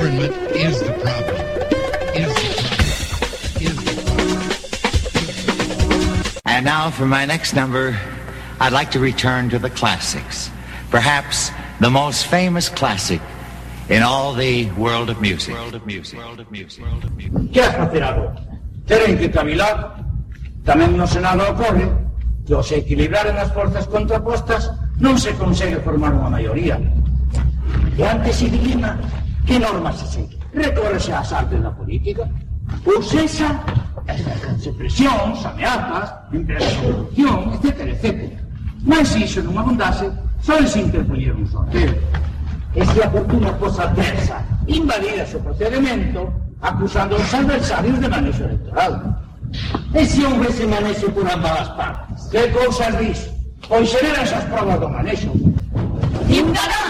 Government is the problem. Is the problem. Is the problem. And now for my next number, I'd like to return to the classics. Perhaps the most famous classic in all the world of music. World of music. World of music. World of music. Que has facer agora? Teren que cavilar. Tamén no Senado ocorre que ao se equilibraren as forzas contrapostas non se consegue formar unha maioría. E antes se dilima que normas se segue. Recórrese ás artes da política. Ou sexa, exercense presións, ameazas, empresas de corrupción, etc, etc. Mas se iso non abundase, só se interpoñer un sorteo. E se a fortuna fosa adversa, invadira o procedimento, acusando aos adversarios de manexo electoral. E se houvese manexo por ambas as partes? Que cousas dis? Pois sereran esas provas do manexo. Ciudadanos,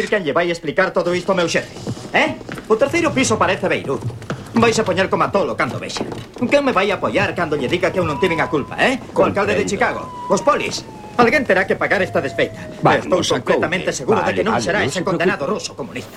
dicir que llevai explicar todo isto ao meu xefe. Eh? O terceiro piso parece Beirut. Vais a poñer como a tolo cando vexa. Quen me vai a apoiar cando lle diga que eu non tiven a culpa, eh? Comprendo. O alcalde de Chicago, os polis. Alguén terá que pagar esta desfeita. Vamos, estou completamente seguro vale, de que non vale, será ese condenado ruso comunista.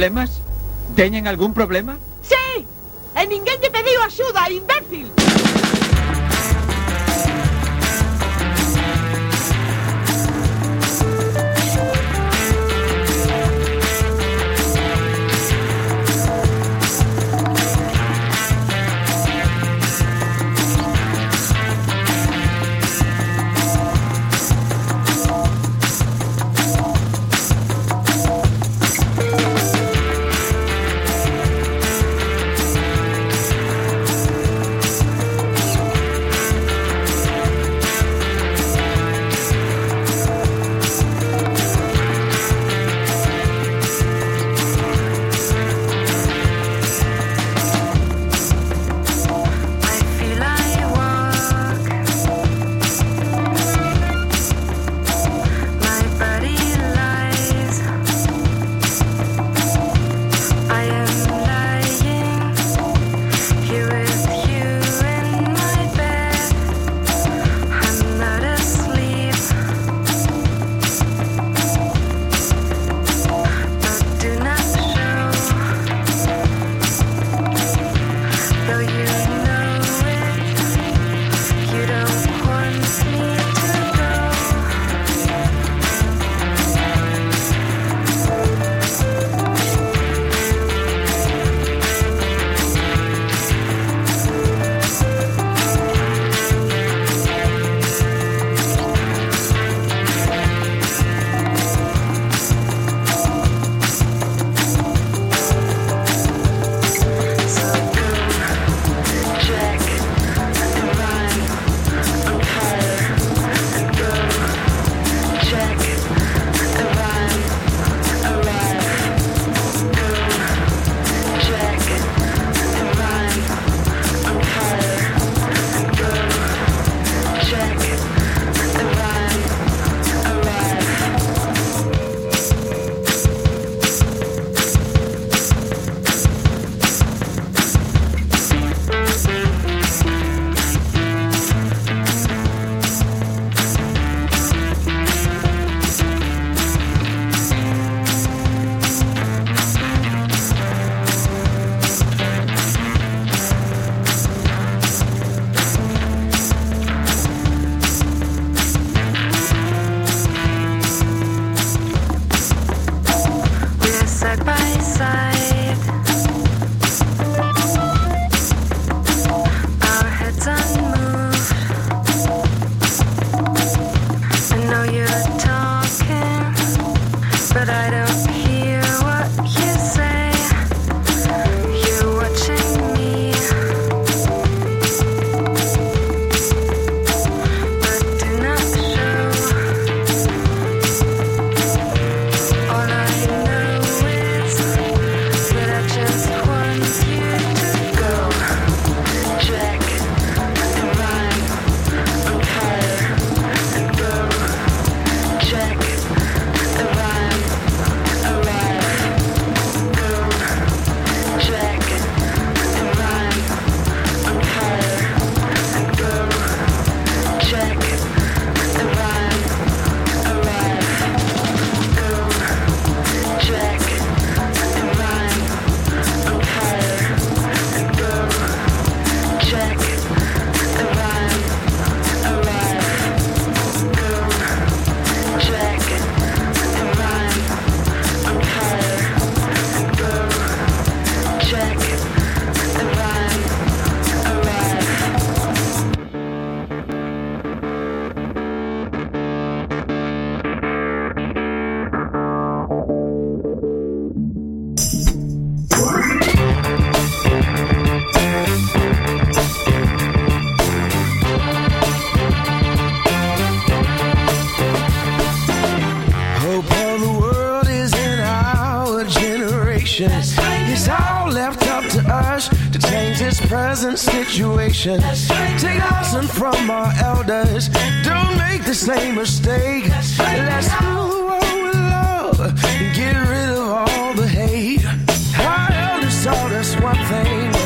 Problemas? Teñen algún problema? patience. It's all left up to us to change this present situation. Take lesson from our elders. Don't make the same mistake. Let's fill the world with love and get rid of all the hate. Our elders taught us one thing.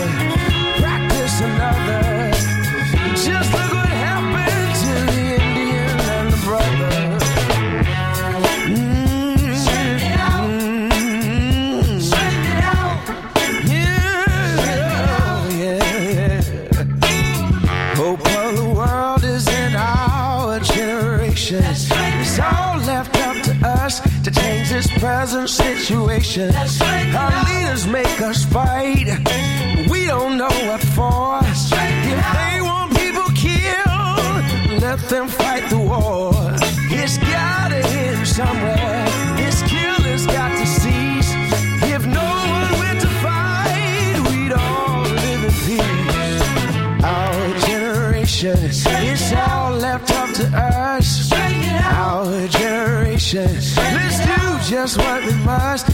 Situation. Our leaders make us fight. We don't know what for. If they want people killed, let them fight the war. It's gotta end somewhere. This killer's got to cease. If no one went to fight, we'd all live in peace. Our generation, it's all left up to us. Our generation, let's do just what we must.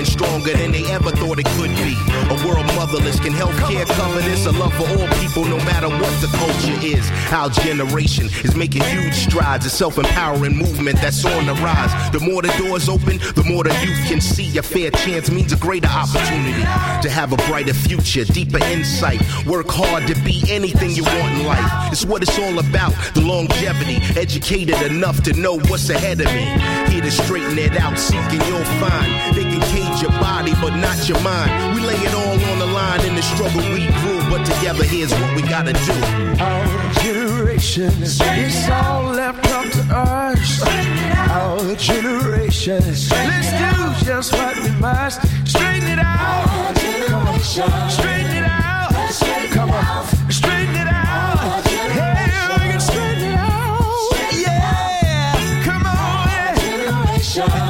And stronger than they ever thought it could be. A world motherless can healthcare cover this. A love for all people, no matter what the culture is. Our generation is making huge strides. A self-empowering movement that's on the rise. The more the doors open, the more the youth can see. A fair chance means a greater opportunity to have a brighter future, deeper insight. Work hard to be anything you want in life. It's what it's all about. The longevity, educated enough to know what's ahead of me. Here to straighten it out, seeking you'll find. They can cage your body, but not your mind. We lay it all on the line in the struggle we grew, but together here's what we gotta do. Our generation, it's all left up to us. Our generation, let's do just what we must. Straighten it out. Straighten it out. Come on. Straighten it out. Hey, we can straighten it out. Yeah. Come on. Yeah.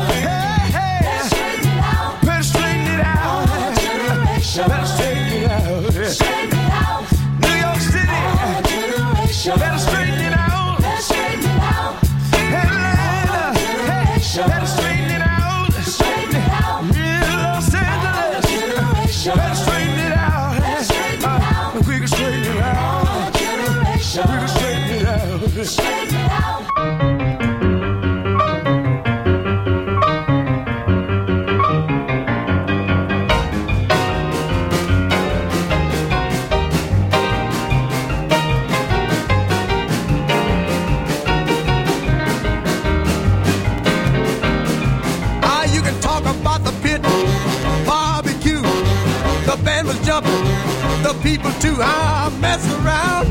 People too. Ah, mess around.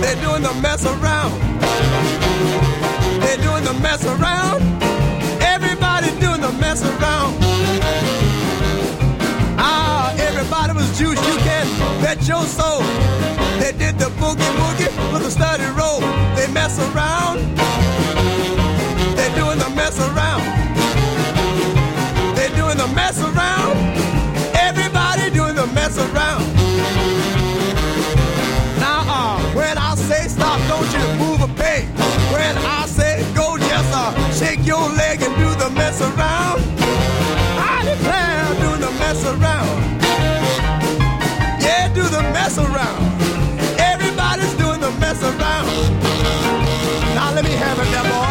They're doing the mess around. They're doing the mess around. Everybody doing the mess around. Ah, everybody was juice. You can bet your soul. They did the boogie woogie with a study roll. They mess around. Move a. When I say go, just shake your leg and do the mess around. I declare, doing the mess around. Yeah, do the mess around. Everybody's doing the mess around. Now let me have it, there, boy.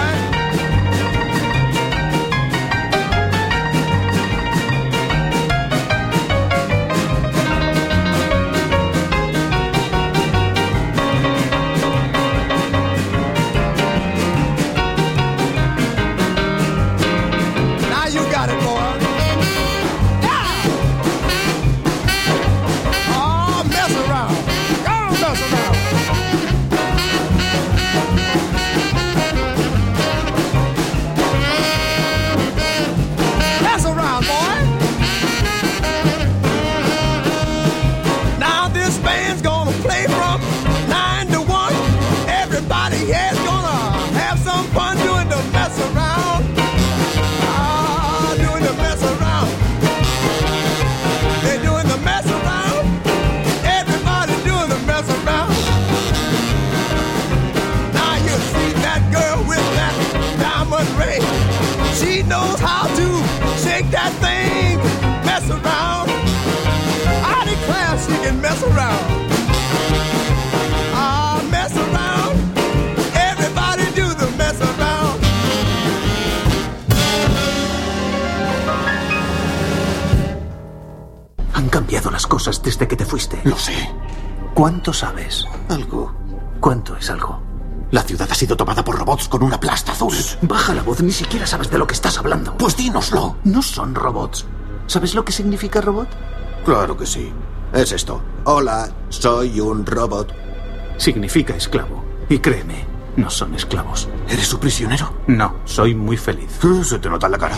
Cosas desde que te fuiste. Lo sé. ¿Cuánto sabes? Algo. ¿Cuánto es algo? La ciudad ha sido tomada por robots con una plasta azul. Baja la voz, ni siquiera sabes de lo que estás hablando. Pues dínoslo. No son robots. ¿Sabes lo que significa robot? Claro que sí. Es esto. Hola, soy un robot. Significa esclavo. Y créeme, no son esclavos. ¿Eres su prisionero? No, soy muy feliz. Se te nota en la cara.